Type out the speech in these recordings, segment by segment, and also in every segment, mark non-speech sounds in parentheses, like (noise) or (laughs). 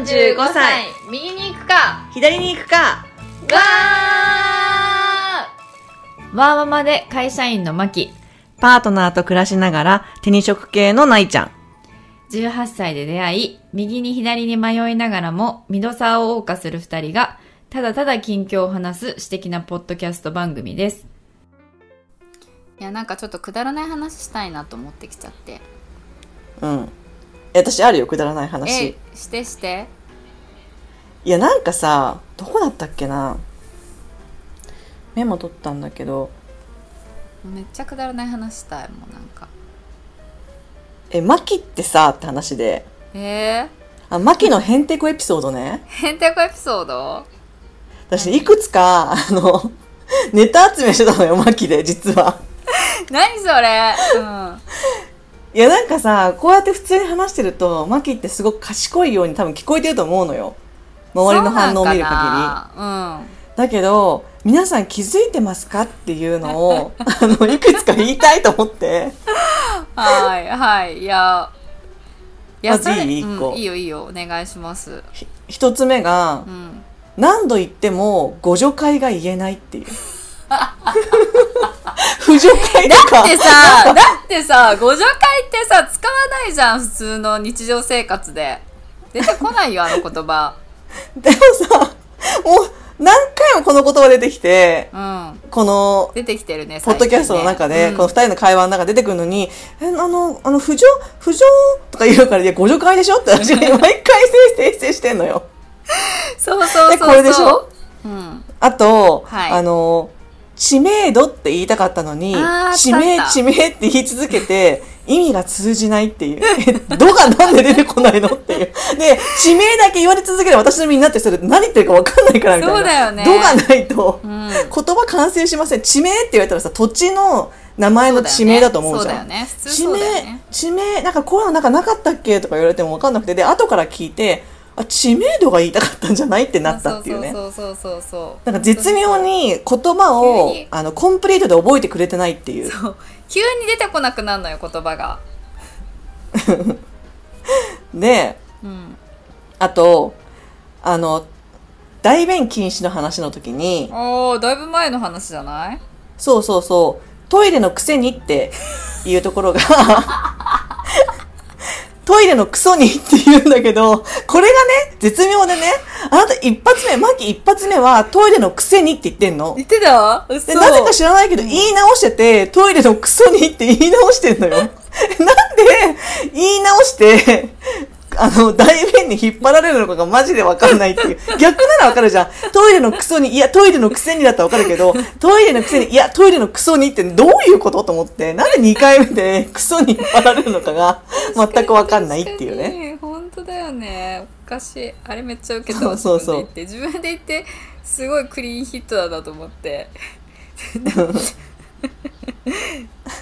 35歳右に行くか左に行くかわーワーママで会社員のマキ。パートナーと暮らしながら手に職系のないちゃん。18歳で出会い、右に左に迷いながらも、ミドサーを謳歌する二人が、ただただ近況を話す私的なポッドキャスト番組です。いやなんかちょっとくだらない話したいなと思ってきちゃってうん。え私あるよ、くだらないえ話。してして。いや、なんかさ、どこだったっけな。メモ取ったんだけど、めっちゃくだらない話したいもうなんか。え、マキってさ、って話で、えー、あ、マキのヘンテコエピソードね。ヘンテコエピソード？私、いくつか、あの、ネタ集めしてたのよ、マキで、実は。(laughs) 何それ？うんいや、なんかさ、こうやって普通に話してると、マキってすごく賢いように多分聞こえてると思うのよ。周りの反応を見る限り。そうなんかだけど、皆さん気づいてますかっていうのを、あの、いくつか言いたいと思って。はいはいいやいやまずそれいい一個うんいいよいいよお願いしますひ一つ目がう、ん何度言っても、ご助会が言えないっていう。(laughs) 不助会。だってさ、だってさ、ご助会ってさ、使わないじゃん、普通の日常生活で。出てこないよ、あの言葉。(laughs) でもさ、もう何回もこの言葉出てきて、うん。この、出てきてるね、ポッドキャストの中で、最近ねこの二人の会話の中で出てくるのに、え、あの、あの、不助不助とか言うから、いや、ご助会でしょって (laughs) 私が毎回訂正してんのよ。うんそうそうそうで、そう。これでしょ？うん。あと、はいあの、知名度って言いたかったのに知名知名って言い続けて、意味が通じないっていう。え、度がなんで出てこないのっていう。で、知名だけ言われ続ける私の身になってそれ何言ってるか分かんないからみたいな。そうだよね度がないと、うん。言葉完成しません。地名って言われたらさ、土地の名前の地名だと思うじゃん。そうだよね。普通地名ね。、地名、なんかこういうのなんかなかったっけ？とか言われても分かんなくて、で、後から聞いて、あ、知名度が言いたかったんじゃないってなったっていうね。そうそうそうそう。なんか絶妙に言葉をあのコンプリートで覚えてくれてないっていう。そう。急に出てこなくなるのよ、言葉が。(laughs) で、うん。あと、あの、大便禁止の話の時に、おー、だいぶ前の話じゃない？そうそうそう、トイレのくせにっていうところが、(laughs) トイレのクソにって言うんだけど、これがね、絶妙でね、あなた一発目、マキ一発目はトイレのくせにって言ってんの。言ってた？嘘で、なぜか知らないけど、言い直してて、トイレのクソにって言い直してんのよ。(laughs) なんで、言い直して、あの、大便に引っ張られるのかがマジでわかんないっていう。(laughs) 逆ならわかるじゃん。トイレのクソに、いや、トイレのくせにだったらわかるけど、(laughs) トイレのくせに、いや、トイレのクソにってどういうことと思って、なんで2回目で (laughs) クソに引っ張られるのかが全くわかんないっていうね。ね本当だよねおかしいあれめっちゃ受けたわそうそうそう自分で言って自分で言ってすごいクリーンヒットだなと思って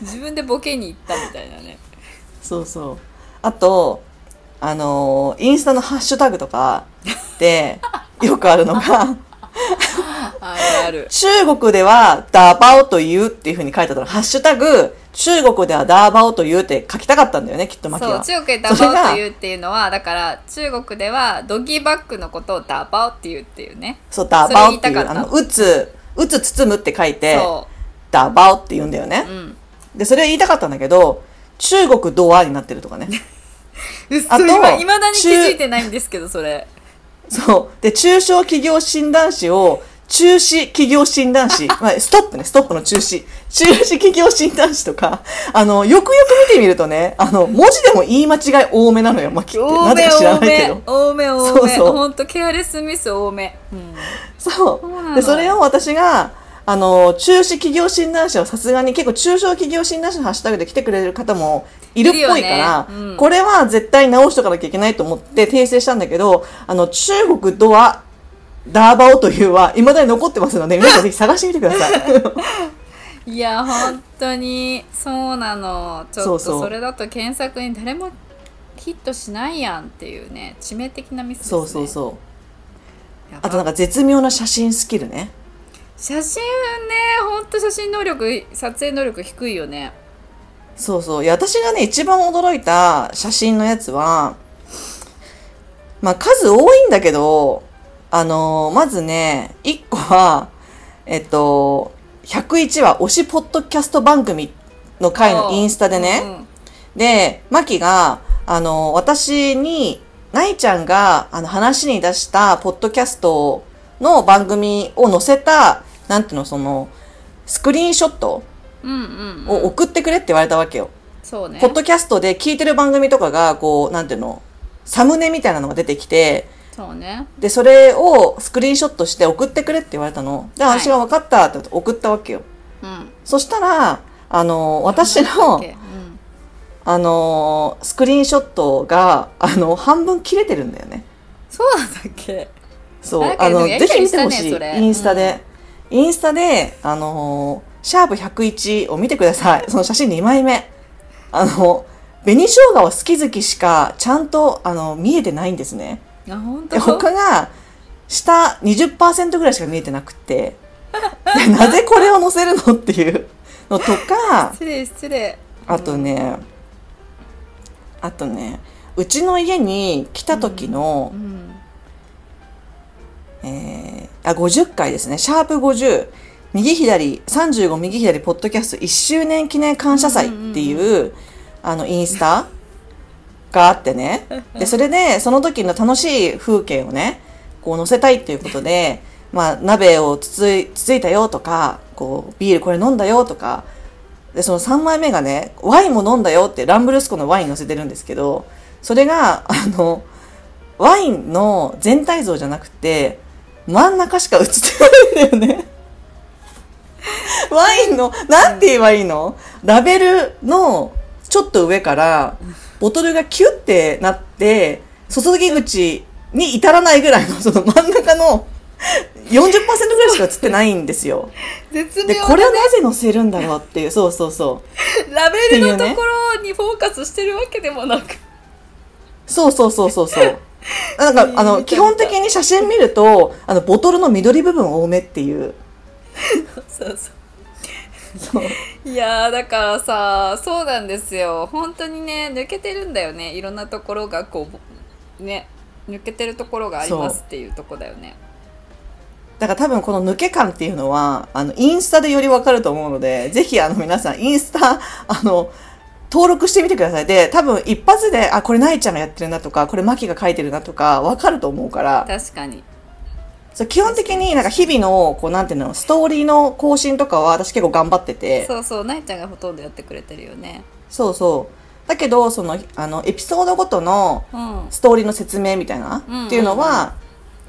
自分でボケに行ったみたいなねそうそう。あと、あのーインスタのハッシュタグとかで、よくあるのが、中国ではダーバオと言うっていう風に書いてあったの。ハッシュタグ、中国ではダーバオと言うって書きたかったんだよね、きっとマキは。そう中国でダバオと言うっていうのはだから中国ではドギーバッグのことをダバオって言うっていうねそう、ダーバオっていう、あの、打つ、打つ包むって書いて、そダーバオって言うんだよねう。うんで、それを言いたかったんだけど、中国ドアになってるとかね。(laughs) 嘘あと今。いまだに気中づいてないんですけどそれ。(laughs) そう。で、中小企業診断士を、中止企業診断士、(laughs) まあ、ストップね、ストップの中止。中止企業診断士とか、あの、よくよく見てみるとね、あの、文字でも言い間違い多めなのよ、マキって。多めなぜか知ら多めないけど。多め多めそうそう。ほんとケアレスミス多め、うん、そう。で、それを私が、あの、中止企業診断士はさすがに結構中小企業診断士のハッシュタグで来てくれる方もいるっぽいから、ねうんこれは絶対直しとかなきゃいけないと思って訂正したんだけど、あの、中国ドア、ダーバオというは未だに残ってますので、(laughs) 皆さんぜひ探してみてください。いや本当にそうなのちょっとそれだと検索に誰もヒットしないやんっていうね致命的なミスですねそうそうそう。あとなんか絶妙な写真スキルね。写真ねほんと写真能力撮影能力低いよね。そうそう。いや、私がね、一番驚いた写真のやつは、まあ数多いんだけど、あのーまずね、1個は、えっと、101話推しポッドキャスト番組の回のインスタでね、うんで、マキが、あの、私に、ナイちゃんが、あの、話に出した、ポッドキャストの番組を載せた、なんていうの、その、スクリーンショットを送ってくれって言われたわけよ。そうねポッドキャストで聞いてる番組とかが、こう、なんていうの、サムネみたいなのが出てきて、そうねで、それをスクリーンショットして送ってくれって言われたの。で、はい私が分かったって送ったわけよ。うんそしたら、あの、私の、うんあのースクリーンショットが、あの、半分切れてるんだよね。そうなんだっけ？そう。あの、ぜひ見てほしい。インスタで。インスタで、あのーシャープ101を見てください。(laughs) その写真2枚目。あの、紅生姜は好き好きしか、ちゃんと、あの、見えてないんですね。あ本で、当他が、下20%ぐらいしか見えてなくって、で (laughs) なぜこれを載せるのっていうのとか、失礼失礼あとね、あとね、うちの家に来た時の、うんえー、あ、50回ですね。シャープ50。右左、35右左ポッドキャスト1周年記念感謝祭っていう、あの、インスタ (laughs) があってね。で、それで、その時の楽しい風景をね、こう載せたいっていうことで、(laughs) まあ、鍋をつつい、つついたよとか、こう、ビールこれ飲んだよとか、で、その3枚目がね、ワインも飲んだよって、ランブルスコのワイン載せてるんですけど、それが、あの、ワインの全体像じゃなくて、真ん中しか映ってないんだよね。ワインの、なんて言えばいいの？ラベルのちょっと上から、ボトルがキュッてなって、注ぎ口に至らないぐらいの、その真ん中の40%ぐらいしか映ってないんですよ。で、絶妙これをなぜ載せるんだろうっていう、そうそうそう。(laughs) ラベルのところにフォーカスしてるわけでもなくそうそうそうそうそう。(laughs) なんか、あの、見た基本的に写真見ると、あの、ボトルの緑部分多めっていう。(laughs) そうそう。そう。いやーだからさそうなんですよ。本当にね抜けてるんだよね。いろんなところがこうね抜けてるところがありますっていうとこだよね。だから多分この抜け感っていうのは、あの、インスタでよりわかると思うので、ぜひあの皆さん、インスタ、あの、登録してみてください。で、多分一発で、あ、これないちゃんがやってるなとか、これマキが書いてるなとか、わかると思うから、確かに。そう基本的になんか日々の、こうなんていうの、ストーリーの更新とかは私結構頑張ってて、そうそうなえちゃんがほとんどやってくれてるよね。そうそう。だけど、その、あの、エピソードごとのうん。ストーリーの説明みたいな、うん。っていうのは、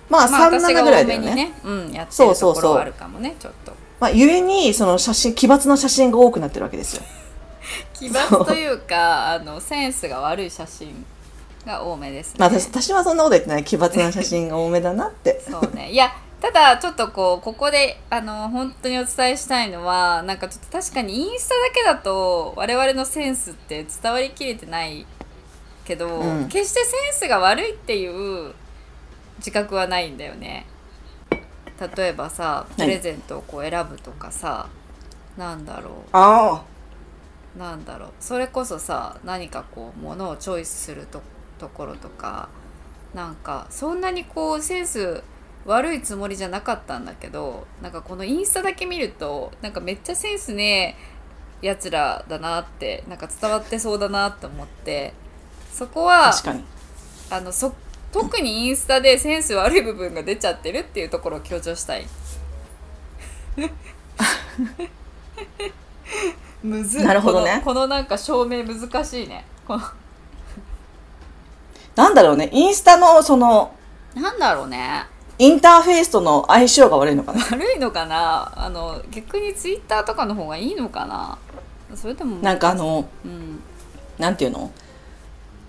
まあ、まあ3、7私が多ぐらいだよね。めにね、うん、やってそうそうそうるところはあるかもねちょっと。まあ、ゆえに、その写真、奇抜な写真が多くなってるわけですよ。(laughs) 奇抜というかあのセンスが悪い写真が多めですね、まあ、私私はそんなこと言ってない。奇抜な写真が多めだなって。そうね。いやただちょっとこうここであの本当にお伝えしたいのはなんかちょっと確かにインスタだけだと我々のセンスって伝わりきれてないけど、うん。決してセンスが悪いっていう自覚はないんだよね。例えばさプレゼントをこう選ぶとかさ、なんだろあうなんだろうそれこそさ何かこうものをチョイスするとところとかなんかそんなにこうセンス悪いつもりじゃなかったんだけどなんかこのインスタだけ見るとなんかめっちゃセンスねえやつらだなってなんか伝わってそうだなって思ってそこあ、は確かに。あのそ特にインスタでセンス悪い部分が出ちゃってるっていうところを強調したい。(laughs) むずっ。なるほどね。このこのなんか証明難しいね。この。(laughs) なんだろうね。インスタの、その、なんだろうね。インターフェースとの相性が悪いのかな。(laughs) 悪いのかな。あの逆にツイッターとかの方がいいのかな。それでもなんかあの、うん。なんていうの？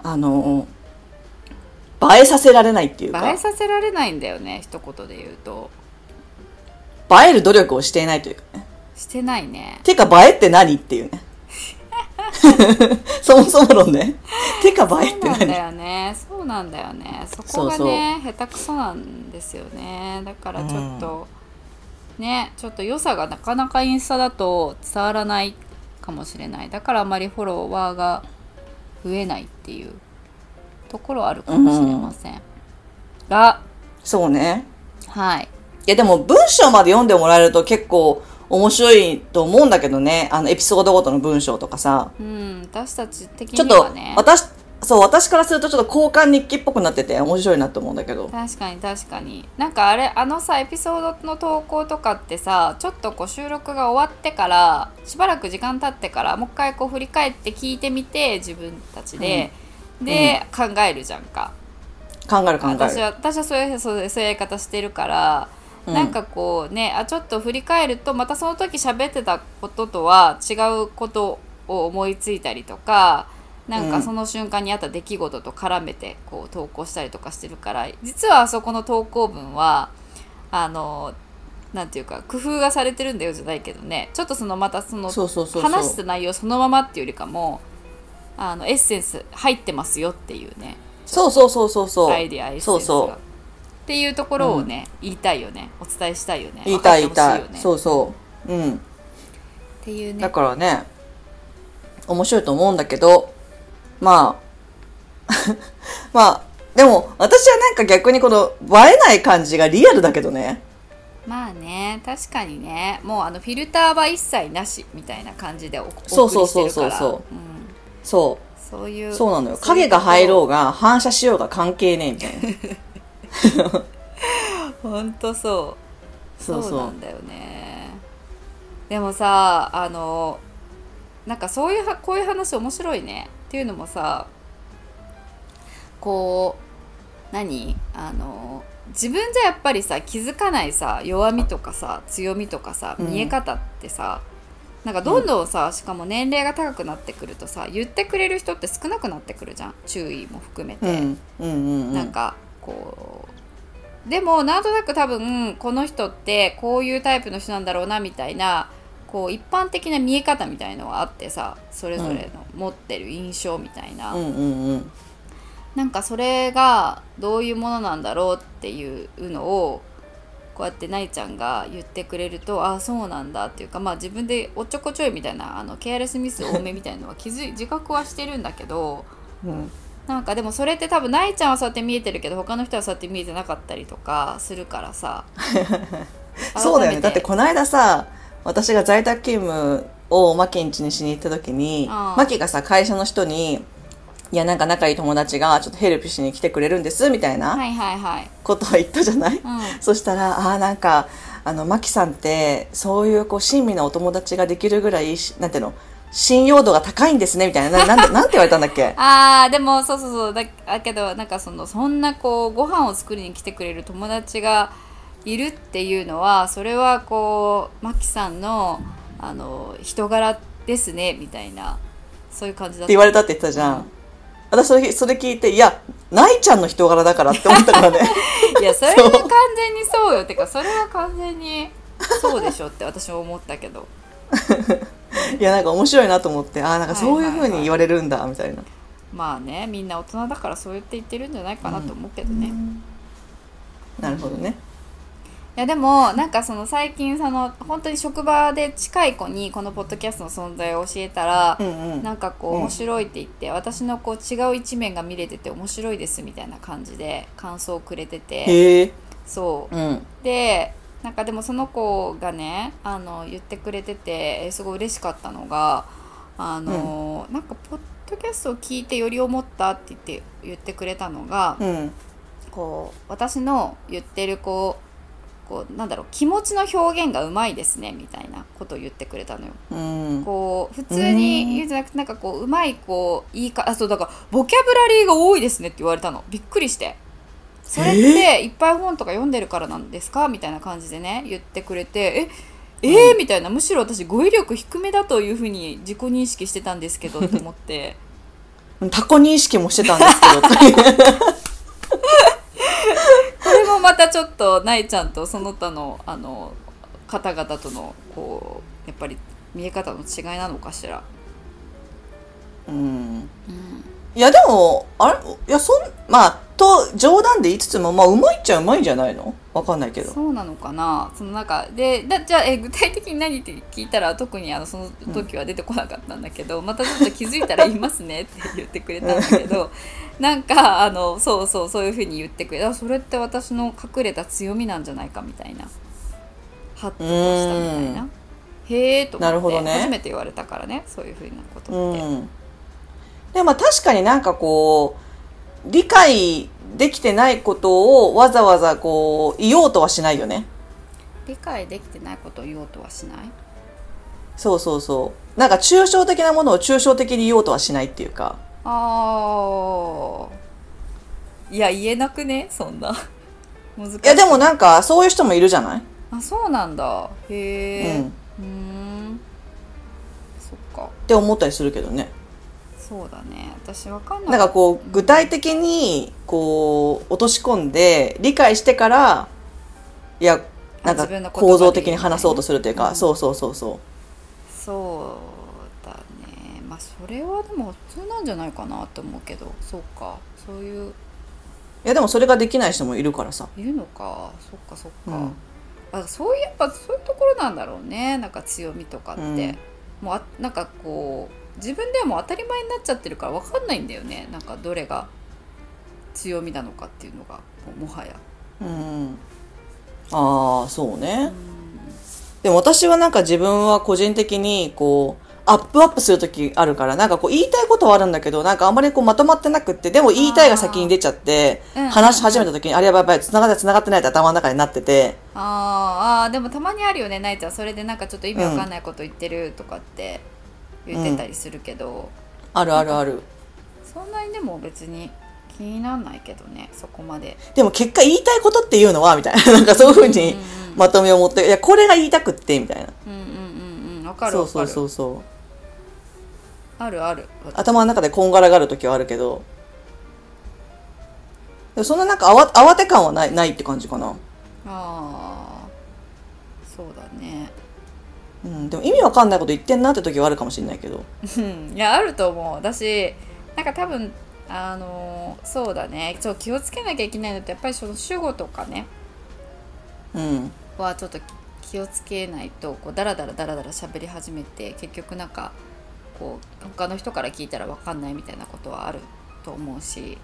あの、映えさせられないっていうか、映えさせられないんだよね一言で言うと。映える努力をしていないというかね。してないね。てか映えって何っていうね。(laughs) そもそも論ね。てか映えって何？そうなんだよね。そうなんだよね。そこがね下手くそなんですよね。だからちょっと、ねちょっと良さがなかなかインスタだと伝わらないかもしれない。だからあまりフォロワーが増えないっていうところはあるかもしれません、がそうね。はい。いやでも文章まで読んでもらえると結構面白いと思うんだけどね。あのエピソードごとの文章とかさ。うん私たち的ちょっとにはね私、そう、私からするとちょっと交換日記っぽくなってて面白いなと思うんだけど。確かに確かになんかあれあのさエピソードの投稿とかってさちょっとこう収録が終わってからしばらく時間経ってからもう一回こう振り返って聞いてみて自分たちで、で、考えるじゃんか考える考える。私は私はそういうそういうそういうやり方してるから、うん。なんかこうねあちょっと振り返るとまたその時喋ってたこととは違うことを思いついたりとかなんうん。かその瞬間にあった出来事と絡めてこう投稿したりとかしてるから実はあそこの投稿文はあのなんていうか工夫がされてるんだよじゃないけどね。ちょっとそのまたその。話した内容そのままっていうよりかもあのエッセンス入ってますよっていうね。そうそうそうそうそう。アイディアエッセンスが。そうそうっていうところをね、言いたいよねお伝えしたいよね言いたい言いたいそうそう。うん。っていうねだからね、面白いと思うんだけど、まあ、(laughs) まあ、でも私はなんか逆にこの映えない感じがリアルだけどね。まあね確かにねもうあのフィルターは一切なしみたいな感じでおおそう送そうそうそうそううんそ。そういううそうなのよ。そういう影が入ろううが反射しようが関係ねえみたいな。(laughs) ほんとそう。そうなんだよね。でもさあのなんかそういうはこういう話面白いね。っていうのもさこう何？あの自分じゃやっぱりさ気づかないさ弱みとかさ強みとかさうん。見え方ってさ、なんかどんどんさ、しかも年齢が高くなってくるとさ言ってくれる人って少なくなってくるじゃん。注意も含めて。うん。うんうんうん。なんかこう。でもなんとなく多分この人ってこういうタイプの人なんだろうなみたいなこう一般的な見え方みたいのはあってさそれぞれの持ってる印象みたいな、うんうんうん。なんかそれがどういうものなんだろうっていうのをこうやってないちゃんが言ってくれるとああそうなんだっていうかまあ自分でおっちょこちょいみたいなあのケアレスミス多めみたいなのは気づい自覚はしてるんだけどうんなんかでもそれって多分ないちゃんはそうやって見えてるけど他の人はそうやって見えてなかったりとかするからさ。(laughs) そうだよね。だってこの間さ、私が在宅勤務をマキん家にしに行った時に、マキがさ、会社の人に、いや、なんか仲いい友達がちょっとヘルプしに来てくれるんです、みたいなことを言ったじゃない、うん。そしたら、ああ、なんか、あの、マキさんって、そういう、こう、親身なお友達ができるぐらい、しなんていうの、信用度が高いんですね、みたいな。ななんで、なんて言われたんだっけ？(laughs) あーでもそうそうそう。だだけどなんかそのそんなこうご飯を作りに来てくれる友達がいるっていうのはそれはこうマキさんのあの人柄ですねみたいな。そういう感じだった。って言われたって言ってたじゃん。私それ、それ聞いて、いや、ないちゃんの人柄だからって思ったからね。(laughs) いやそれは完全にそうよ。てかそれは完全にそうでしょって私も思ったけど (laughs) いや、なんか面白いなと思って、ああ、なんかそういうはいはいはい風に言われるんだ、みたいな。まあねみんな大人だからそう言って言ってるんじゃないかなと思うけどね、なるほどね。いやでもなんかその最近その本当に職場で近い子にこのポッドキャストの存在を教えたら、うんうん。なんかこううん面白いって言って、私のこう違う一面が見れてて面白いですみたいな感じで感想をくれてて。そううん。でなんかでもその子がねあの言ってくれててえーすごい嬉しかったのがあの、なんかポッドキャストを聞いてより思ったって言って言ってくれたのが、うん。こう私の言ってるこうこうなんだろう気持ちの表現がうまいですねみたいなことを言ってくれたのよ。うん。こう普通に言うんじゃなくてなんかこううまいこう言いかあそうだからボキャブラリーが多いですねって言われたのびっくりしてそれっていっぱい本とか読んでるからなんですか？みたいな感じでね言ってくれてええー？みたいな。むしろ私語彙力低めだというふうに自己認識してたんですけどって思って。タコ認識もしてたんですけど。これもまたちょっとないちゃんとその他のあの方々とのこうやっぱり見え方の違いなのかしら。うん。いや、でも、あれ？いや、そん、まあ、と冗談で言いつつもまあうまいっちゃうまいんじゃないの？わかんないけど。そうなのかな？そのなんかでだじゃあえ具体的に何って聞いたら特にあのその時は出てこなかったんだけど、(laughs) またちょっと気づいたら言いますねって言ってくれたんだけど (laughs) なんかあのそうそうそういうふうに言ってくれたそれって私の隠れた強みなんじゃないかみたいな。ハッとしたみたいな。へえと思ってね。初めて言われたからねそういうふうなことって。うんでもまあ確かになんかこう理解できてないことをわざわざこう言おうとはしないよね。理解できてないことを言おうとはしない？そうそうそう。なんか抽象的なものを抽象的に言おうとはしないっていうか。あー。いや言えなくね？そんな。難しい。いやでもなんかそういう人もいるじゃない？あそうなんだ。へえうん。うーん。そっか。って思ったりするけどねそうだね。私わかんない。なんかこう具体的にこう落とし込んで理解してからいやなんか構造的に話そうとするというか、うん。そうそうそうそう。そうだね。まあそれはでも普通なんじゃないかなと思うけど。そうか。そういう。いやでもそれができない人もいるからさ、いるのか。そっかそっか、うん。あそういうやっぱそういうところなんだろうね。なんか強みとかって、うん。もうあなんかこう自分でも当たり前になっちゃってるから分かんないんだよね。なんかどれが強みなのかっていうのがももはや。うん、ああそうね、でも私はなんか自分は個人的にこうアップアップする時あるからなんかこう言いたいことはあるんだけどなんかあんまりこうまとまってなくってでも言いたいが先に出ちゃってうん話し始めた時にあれやばいやばい繋がって繋がってないって頭の中になってて。あーあーでもたまにあるよねないちゃん。それでなんかちょっと意味わかんないこと言ってるとかって言ってたりするけど、あるあるある。そんなにでも別に気になんないけどねそこまで。でも結果言いたいことっていうのはみたいな。(laughs) なんかそういうふうにまとめを持っていやこれが言いたくってみたいな。うんうんうんうんわかるそうそうそうそう。あるある。頭の中でこんがらがる時はあるけど。そんななんか慌慌て感はないないって感じかな。ああそうだねうん、でも意味わかんないこと言ってんなって時はあるかもしれないけど。うん。いやあると思う。だしなんか多分あのーそうだね。そう気をつけなきゃいけないのってやっぱりその主語とかね。うん。はちょっと気をつけないとこうダラダラダラダラ喋り始めて結局なんかこう他の人から聞いたら分かんないみたいなことはあると思うし。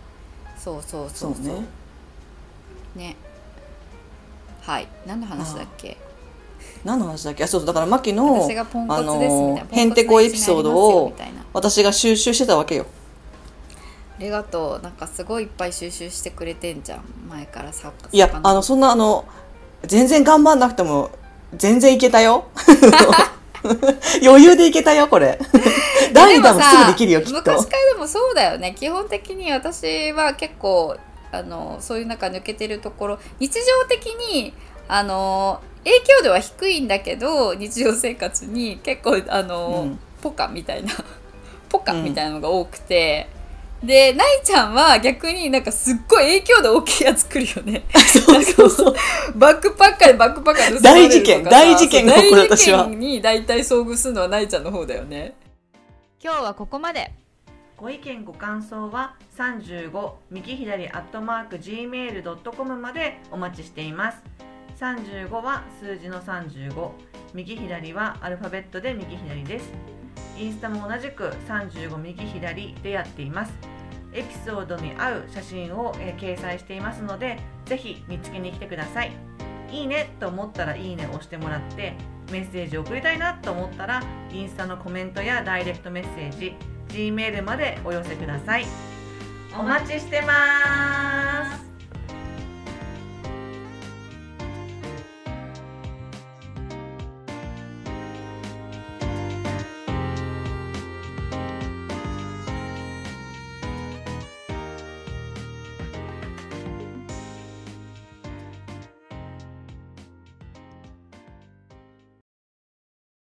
そうそうそうそう。そうね。ね。はい。何の話だっけ？何の話だっけ？あそうそう。だからマキの私がポンコツですみたいな、あのへんてこエピソードを私が収集してたわけよ。ありがとう。なんかすごいいっぱい収集してくれてんじゃん。前からさいやあのそんなあの全然頑張んなくても全然いけたよ。(laughs) 余裕でいけたよこれ。第2弾もすぐできるよきっと。昔からでもそうだよね。基本的に私は結構あのそういう中抜けてるところ。日常的にあの影響度は低いんだけど日常生活に結構あの、うん。ポカみたいな (laughs) ポカみたいなのが多くて、でないちゃんは逆になんかすっごい影響度大きいやつ来るよね。(laughs) そうそうそう。(laughs) バックパッカーでバックパッカー盗まれるとかさ。大事件大事件が起こる私は。事件に大体遭遇するのはないちゃんの方だよね。今日はここまで。ご意見ご感想は35右左アットマーク gmail.com までお待ちしています35は数字の35右左はアルファベットで右左です。インスタも同じく35右左でやっています。エピソードに合う写真を、え掲載していますのでぜひ見つけに来てください。いいねと思ったらいいねを押してもらってメッセージを送りたいなと思ったらインスタのコメントやダイレクトメッセージ G メールまでお寄せください。お待ちしてます。